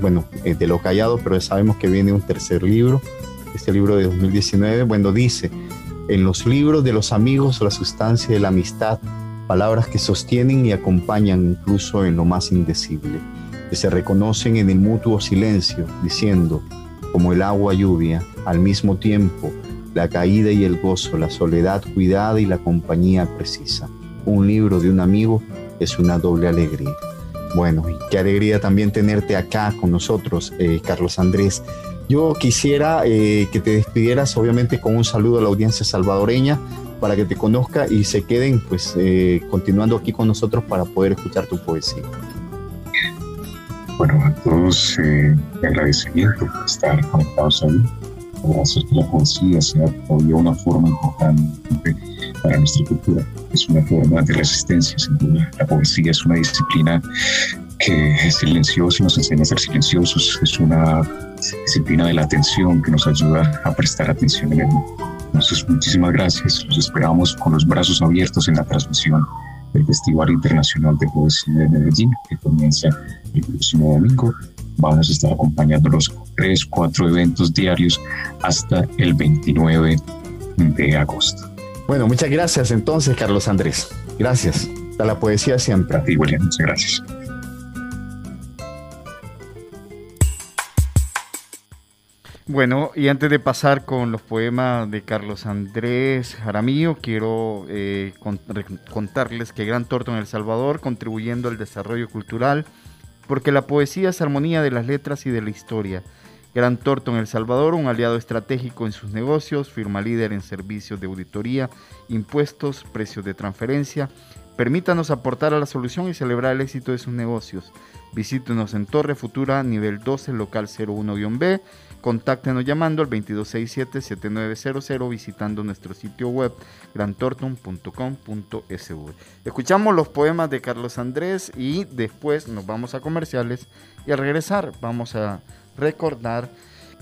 bueno, eh, de lo callado, pero sabemos que viene un tercer libro, este libro de 2019, bueno, dice, en los libros de los amigos la sustancia de la amistad, palabras que sostienen y acompañan incluso en lo más indecible, que se reconocen en el mutuo silencio, diciendo, como el agua lluvia, al mismo tiempo, la caída y el gozo, la soledad cuidada y la compañía precisa. Un libro de un amigo es una doble alegría. Bueno, y qué alegría también tenerte acá con nosotros, eh, Carlos Andrés. Yo quisiera eh, que te despidieras, obviamente, con un saludo a la audiencia salvadoreña para que te conozca y se queden, pues, eh, continuando aquí con nosotros para poder escuchar tu poesía. Bueno, a todos eh, agradecimiento por estar conectados ahí. Gracias que la poesía sea todavía una forma importante para nuestra cultura. Es una forma de resistencia, sin duda. La poesía es una disciplina que es silenciosa, nos enseña a ser silenciosos. Es una disciplina de la atención que nos ayuda a prestar atención en el mundo. Entonces, muchísimas gracias. Los esperamos con los brazos abiertos en la transmisión del Festival Internacional de Poesía de Medellín, que comienza el próximo domingo. Vamos a estar acompañándolos con tres, cuatro eventos diarios hasta el 29 de agosto. Bueno, muchas gracias entonces, Carlos Andrés. Gracias. A la poesía siempre. A ti, William. Muchas gracias. Bueno, y antes de pasar con los poemas de Carlos Andrés Jaramillo, quiero eh, contarles que Gran Torto en El Salvador, contribuyendo al desarrollo cultural, porque la poesía es armonía de las letras y de la historia. Gran Torto en El Salvador, un aliado estratégico en sus negocios, firma líder en servicios de auditoría, impuestos, precios de transferencia. Permítanos aportar a la solución y celebrar el éxito de sus negocios. Visítenos en Torre Futura, nivel 12, local 01-B Contáctenos llamando al 2267-7900 visitando nuestro sitio web grantorton.com.sv. Escuchamos los poemas de Carlos Andrés y después nos vamos a comerciales y al regresar vamos a recordar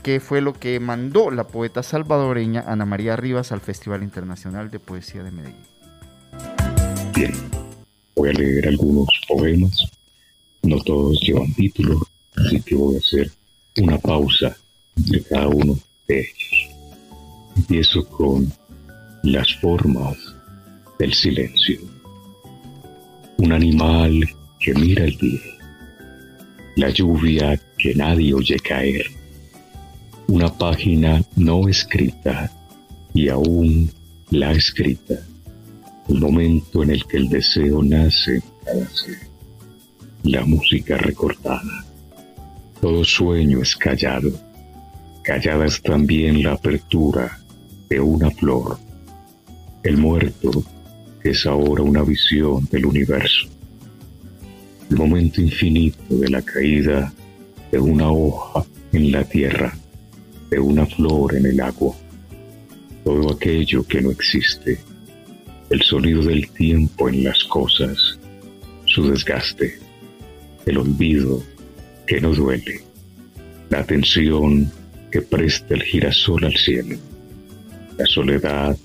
qué fue lo que mandó la poeta salvadoreña Ana María Rivas al Festival Internacional de Poesía de Medellín. Bien, voy a leer algunos poemas, no todos llevan título, así que voy a hacer una pausa de cada uno de ellos. Empiezo con las formas del silencio. Un animal que mira el día, la lluvia que nadie oye caer, una página no escrita y aún la escrita, el momento en el que el deseo nace la música recortada, todo sueño es callado Callada es también la apertura de una flor. El muerto es ahora una visión del universo. El momento infinito de la caída de una hoja en la tierra, de una flor en el agua. Todo aquello que no existe. El sonido del tiempo en las cosas. Su desgaste. El olvido que no duele. La tensión que presta el girasol al cielo, la soledad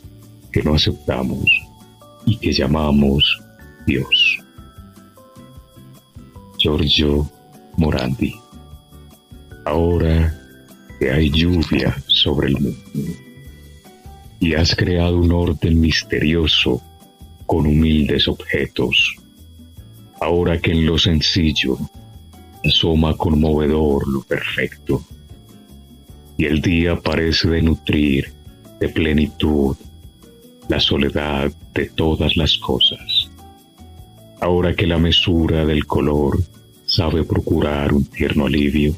que no aceptamos y que llamamos Dios. Giorgio Morandi. Ahora que hay lluvia sobre el mundo y has creado un orden misterioso con humildes objetos, ahora que en lo sencillo asoma conmovedor lo perfecto, y el día parece de nutrir de plenitud la soledad de todas las cosas. Ahora que la mesura del color sabe procurar un tierno alivio,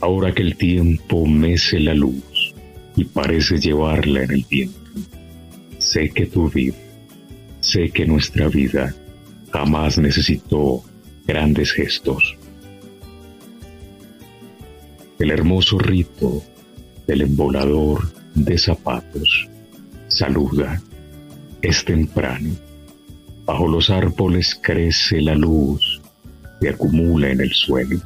ahora que el tiempo mece la luz y parece llevarla en el viento, sé que tu vida, sé que nuestra vida jamás necesitó grandes gestos el hermoso rito del embolador de zapatos saluda. Es temprano. Bajo los árboles crece la luz que acumula en el suelo.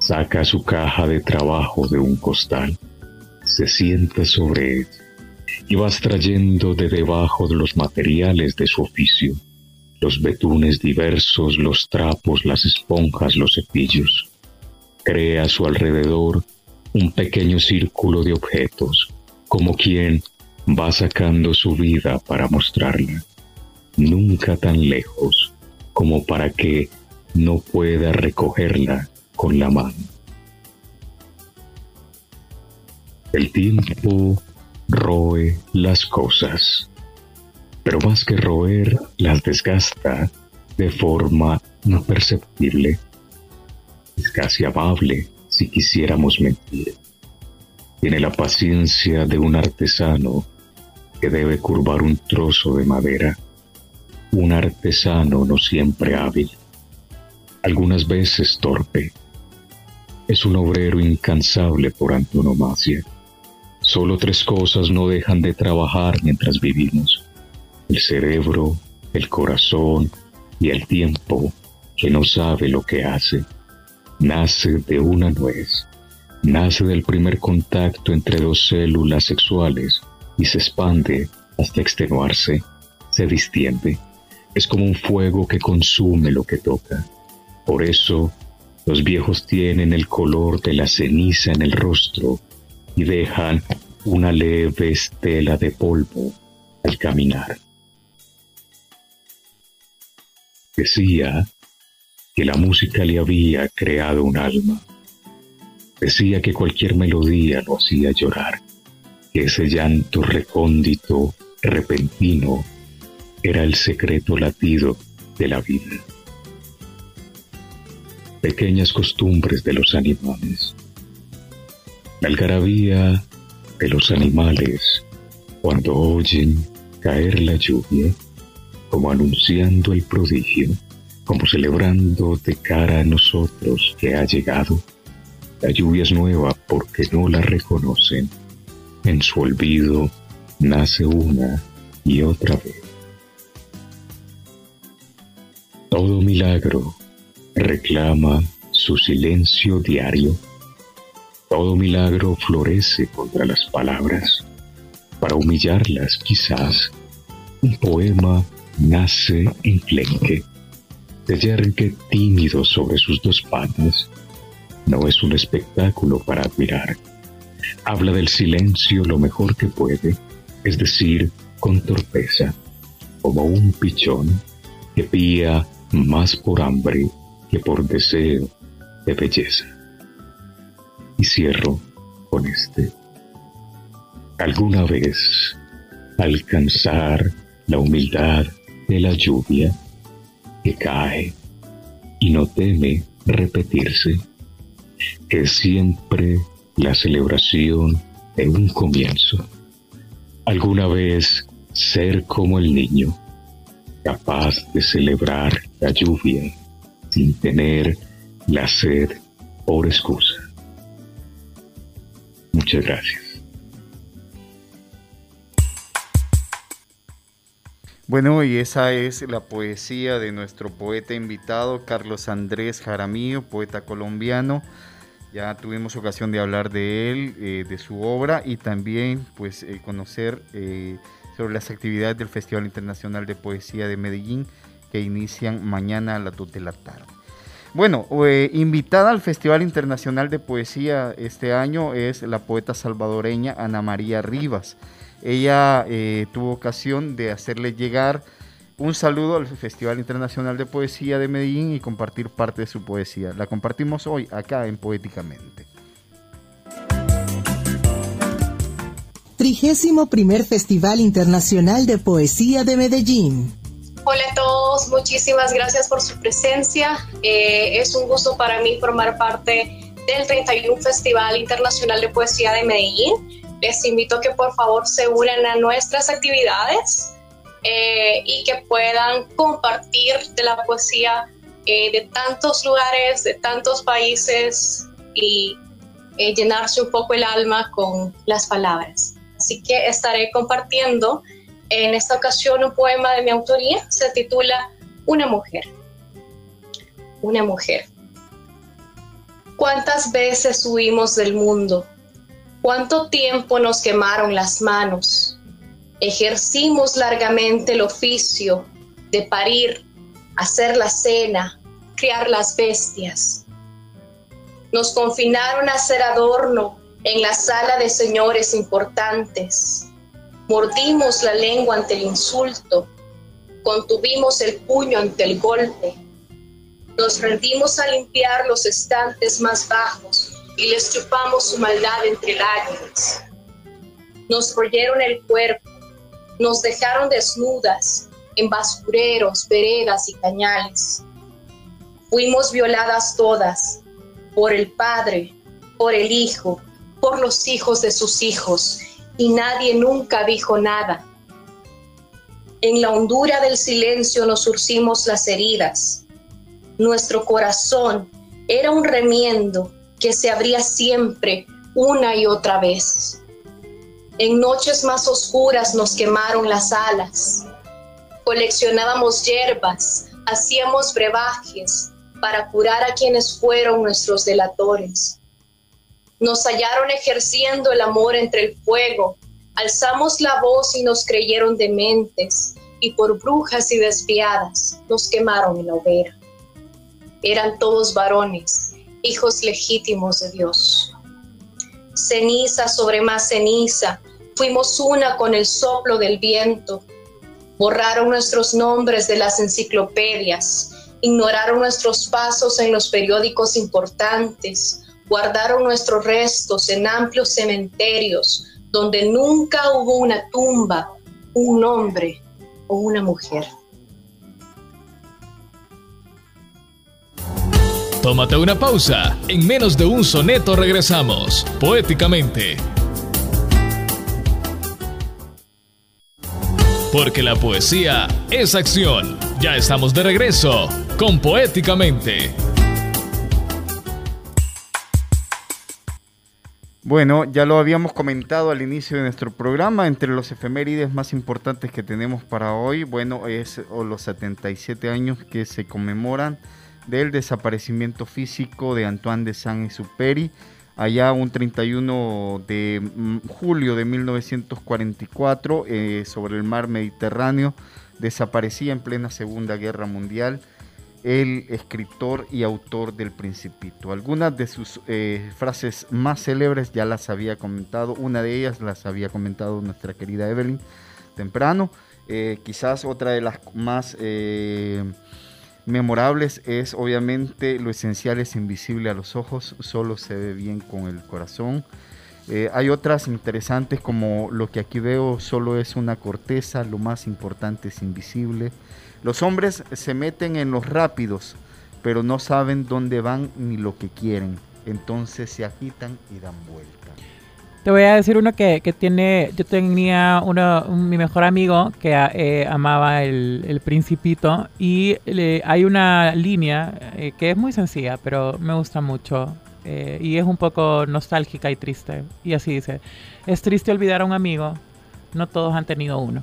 Saca su caja de trabajo de un costal, se sienta sobre él y vas trayendo de debajo de los materiales de su oficio, los betunes diversos, los trapos, las esponjas, los cepillos. Crea a su alrededor un pequeño círculo de objetos, como quien va sacando su vida para mostrarla, nunca tan lejos como para que no pueda recogerla con la mano. El tiempo roe las cosas, pero más que roer, las desgasta de forma imperceptible. Es casi amable si quisiéramos mentir. Tiene la paciencia de un artesano que debe curvar un trozo de madera. Un artesano no siempre hábil, algunas veces torpe. Es un obrero incansable por antonomasia. Solo tres cosas no dejan de trabajar mientras vivimos. El cerebro, el corazón y el tiempo que no sabe lo que hace. Nace de una nuez. Nace del primer contacto entre dos células sexuales y se expande hasta extenuarse, se distiende. Es como un fuego que consume lo que toca. Por eso, los viejos tienen el color de la ceniza en el rostro y dejan una leve estela de polvo al caminar. Decía que la música le había creado un alma. Decía que cualquier melodía lo hacía llorar ese llanto recóndito, repentino, era el secreto latido de la vida. Pequeñas costumbres de los animales. La algarabía de los animales cuando oyen caer la lluvia, como anunciando el prodigio, como celebrando de cara a nosotros que ha llegado. La lluvia es nueva porque no la reconocen en su olvido nace una y otra vez. Todo milagro reclama su silencio diario. Todo milagro florece contra las palabras. Para humillarlas quizás, un poema nace en flenque, de yergue tímido sobre sus dos patas. No es un espectáculo para admirar habla del silencio lo mejor que puede, es decir, con torpeza, como un pichón que pía más por hambre que por deseo de belleza. Y cierro con este. Alguna vez alcanzar la humildad de la lluvia cae y no teme repetirse, que siempre la celebración de un comienzo. Alguna vez ser como el niño, capaz de celebrar la lluvia sin tener la sed por excusa. Muchas gracias. Bueno, y esa es la poesía de nuestro poeta invitado, Carlos Andrés Jaramillo, poeta colombiano. Ya tuvimos ocasión de hablar de él, eh, de su obra y también pues eh, conocer eh, sobre las actividades del Festival Internacional de Poesía de Medellín que inician mañana a las 2 de la tarde. Bueno, invitada al Festival Internacional de Poesía este año es la poeta salvadoreña Ana María Rivas. Ella tuvo ocasión de hacerle llegar un saludo al Festival Internacional de Poesía de Medellín y compartir parte de su poesía. La compartimos hoy acá en Poéticamente. Trigésimo primer Festival Internacional de Poesía de Medellín. Hola a todos, muchísimas gracias por su presencia. Eh, es un gusto para mí formar parte del 31 Festival Internacional de Poesía de Medellín. Les invito a que por favor se unan a nuestras actividades. Eh, y que puedan compartir de la poesía eh, de tantos lugares, de tantos países y eh, llenarse un poco el alma con las palabras. Así que estaré compartiendo en esta ocasión un poema de mi autoría, se titula Una mujer. Una mujer. ¿Cuántas veces huimos del mundo? ¿Cuánto tiempo nos quemaron las manos? Ejercimos largamente el oficio de parir, hacer la cena, criar las bestias. Nos confinaron a hacer adorno en la sala de señores importantes. Mordimos la lengua ante el insulto, contuvimos el puño ante el golpe. Nos rendimos a limpiar los estantes más bajos y les chupamos su maldad entre lágrimas. Nos royeron el cuerpo, nos dejaron desnudas en basureros, veredas y cañales. Fuimos violadas todas por el Padre, por el Hijo, por los hijos de sus hijos, y nadie nunca dijo nada. En la hondura del silencio nos surcimos las heridas. Nuestro corazón era un remiendo que se abría siempre una y otra vez. En noches más oscuras nos quemaron las alas. Coleccionábamos hierbas, hacíamos brebajes para curar a quienes fueron nuestros delatores. Nos hallaron ejerciendo el amor entre el fuego. Alzamos la voz y nos creyeron dementes, y por brujas y desviadas nos quemaron en la hoguera. Eran todos varones, hijos legítimos de Dios. Ceniza sobre más ceniza, fuimos una con el soplo del viento. Borraron nuestros nombres de las enciclopedias, ignoraron nuestros pasos en los periódicos importantes, guardaron nuestros restos en amplios cementerios donde nunca hubo una tumba, un hombre o una mujer. Tómate una pausa. En menos de un soneto regresamos, poéticamente. Porque la poesía es acción. Ya estamos de regreso con Poéticamente. Bueno, ya lo habíamos comentado al inicio de nuestro programa, entre los efemérides más importantes que tenemos para hoy, bueno, es los 77 años que se conmemoran del desaparecimiento físico de Antoine de Saint-Exupéry, allá un 31 de mm, julio de 1944, eh, sobre el mar Mediterráneo, desaparecía en plena Segunda Guerra Mundial el escritor y autor del Principito. Algunas de sus eh, frases más célebres ya las había comentado, una de ellas las había comentado nuestra querida Evelyn temprano, eh, quizás otra de las más memorables es obviamente lo esencial es invisible a los ojos, solo se ve bien con el corazón. Eh, hay otras interesantes como lo que aquí veo solo es una corteza, lo más importante es invisible. Los hombres se meten en los rápidos, pero no saben dónde van ni lo que quieren. Entonces se agitan y dan vuelta. Te voy a decir uno que, que tiene, yo tenía uno, mi mejor amigo que eh, amaba el, el, Principito y hay una línea eh, que es muy sencilla, pero me gusta mucho eh, y es un poco nostálgica y triste. Y así dice, es triste olvidar a un amigo, no todos han tenido uno.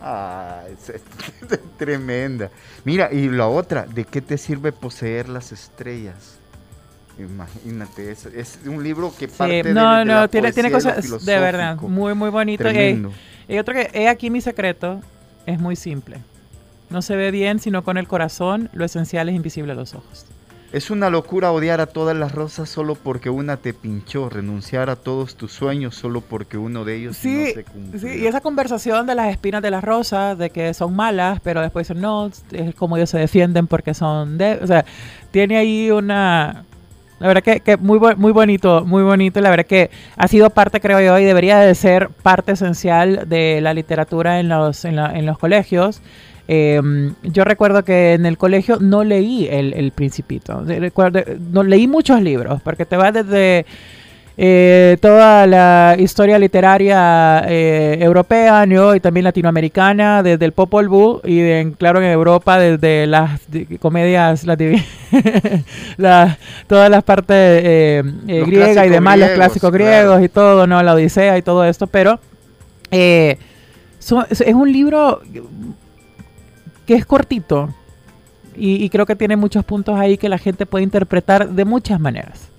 Ah, es <laughs> tremenda. Mira, y la otra, ¿de qué te sirve poseer las estrellas? Imagínate, es, es un libro que parte de, no, no, tiene, tiene cosas de verdad muy, muy bonito. Y, otro que, he aquí mi secreto, es muy simple. No se ve bien sino con el corazón, lo esencial es invisible a los ojos. Es una locura odiar a todas las rosas solo porque una te pinchó, renunciar a todos tus sueños solo porque uno de ellos sí, no se cumplió. Sí, y esa conversación de las espinas de las rosas, de que son malas, pero después dicen, no, es como ellos se defienden porque son de... O sea, tiene ahí una la verdad que, que, muy, muy bonito, muy bonito. La verdad que ha sido parte, creo yo, y debería de ser parte esencial de la literatura en los, en, en los colegios. Em, yo recuerdo que en el colegio no leí el, el Principito. Recuerdo, no leí muchos libros, porque te va desde eh, toda la historia literaria eh, europea y también latinoamericana, desde el Popol Vuh y en, claro en Europa desde las comedias, las <laughs> todas las partes eh, griegas y demás, los clásicos griegos y todo, ¿no? la Odisea y todo esto, pero es un libro que es cortito y creo que tiene muchos puntos ahí que la gente puede interpretar de muchas maneras.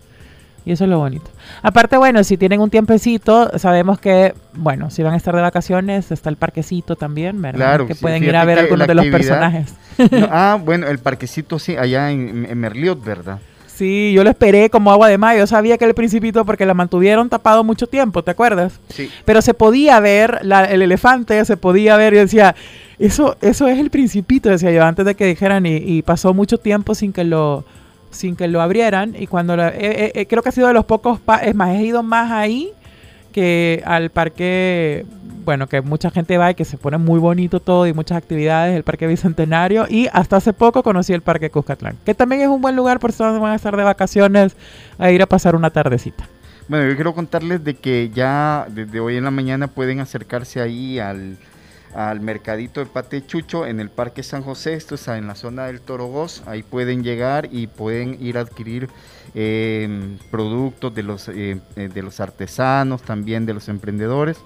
Y eso es lo bonito. Aparte, bueno, si tienen un tiempecito, sabemos que, bueno, si van a estar de vacaciones, está el parquecito también, ¿verdad? Claro, que sí, pueden ir a ver algunos de los personajes. No, <laughs> ah, bueno, el parquecito sí, allá en, en Merliot, ¿verdad? Sí, yo lo esperé como agua de mayo. Yo sabía que el principito, porque la mantuvieron tapado mucho tiempo, ¿te acuerdas? Sí. Pero se podía ver la- el elefante, se podía ver. Yo decía, eso, eso es el principito, decía yo, antes de que dijeran. Y, y pasó mucho tiempo sin que lo sin que lo abrieran. Y cuando lo- eh, eh, eh, creo que ha sido de los pocos, es más, he ido más ahí que al parque, bueno, que mucha gente va y que se pone muy bonito todo y muchas actividades, el parque Bicentenario. Y hasta hace poco conocí el parque Cuscatlán, que también es un buen lugar por si van a estar de vacaciones a ir a pasar una tardecita. Bueno, yo quiero contarles de que ya desde hoy en la mañana pueden acercarse ahí al, al mercadito de Pate Chucho en el Parque San José, esto está en la zona del Torogós, ahí pueden llegar y pueden ir a adquirir eh, productos de los, eh, eh, de los artesanos, también de los emprendedores.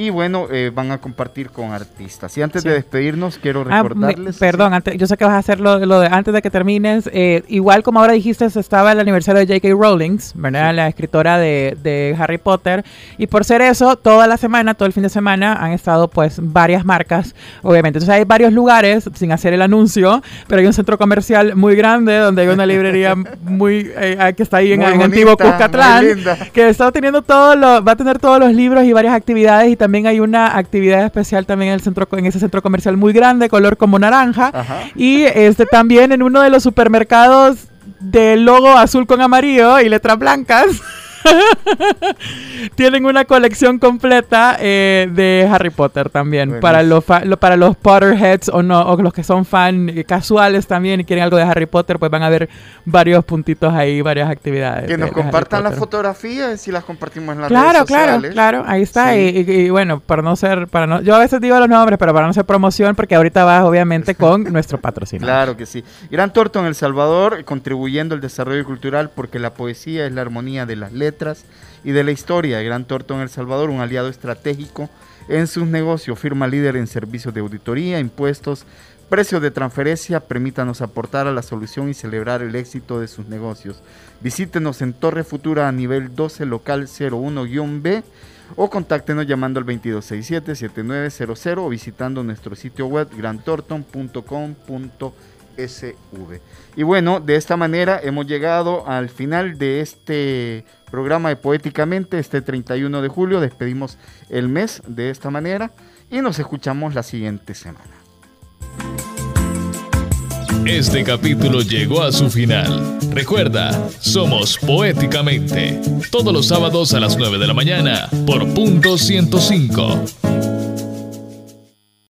Y bueno, eh, van a compartir con artistas. Y antes Sí. de despedirnos, quiero Ah, recordarles... perdón, antes, yo sé que vas a hacer lo, lo de antes de que termines. eh, igual como ahora dijiste, estaba el aniversario de J.K. Rowling, ¿verdad? La escritora de, de Harry Potter. Y por ser eso, toda la semana, todo el fin de semana, han estado pues varias marcas, obviamente. Entonces hay varios lugares, sin hacer el anuncio, pero hay un centro comercial muy grande donde hay una librería <laughs> muy eh, que está ahí en, en Antiguo bonita, muy Cuscatlán que está teniendo todo lo, va a tener todos los libros y varias actividades y también hay una actividad especial también en el centro en ese centro comercial muy grande color como naranja Ajá. y este también en uno de los supermercados del logo azul con amarillo y letras blancas <laughs> <laughs> tienen una colección completa eh, de Harry Potter también para los lo- para los Potterheads o no o los que son fan casuales también y quieren algo de Harry Potter pues van a ver varios puntitos ahí varias actividades Que nos compartan las fotografías y las compartimos en las Claro, redes claro, sociales. claro, ahí está. Sí. Y, y- y bueno, para no ser, para no, yo a veces digo los nombres, pero para no hacer promoción, porque ahorita vas obviamente <laughs> con nuestro patrocinador. Claro que sí. Gran Torto en El Salvador, contribuyendo al desarrollo cultural porque la poesía es la armonía de las letras y de la historia. Gran Torto en El Salvador, un aliado estratégico en sus negocios, firma líder en servicios de auditoría, impuestos, precios de transferencia, permítanos aportar a la solución y celebrar el éxito de sus negocios. Visítenos en Torre Futura a nivel 12 local 01-B o contáctenos llamando al 2267-7900 o visitando nuestro sitio web grantorton.com.sv. Y bueno, de esta manera hemos llegado al final de este programa de Poéticamente, este 31 de julio. Despedimos el mes de esta manera y nos escuchamos la siguiente semana. Este capítulo llegó a su final. Recuerda, somos Poéticamente, todos los sábados a las 9 de la mañana por punto 105.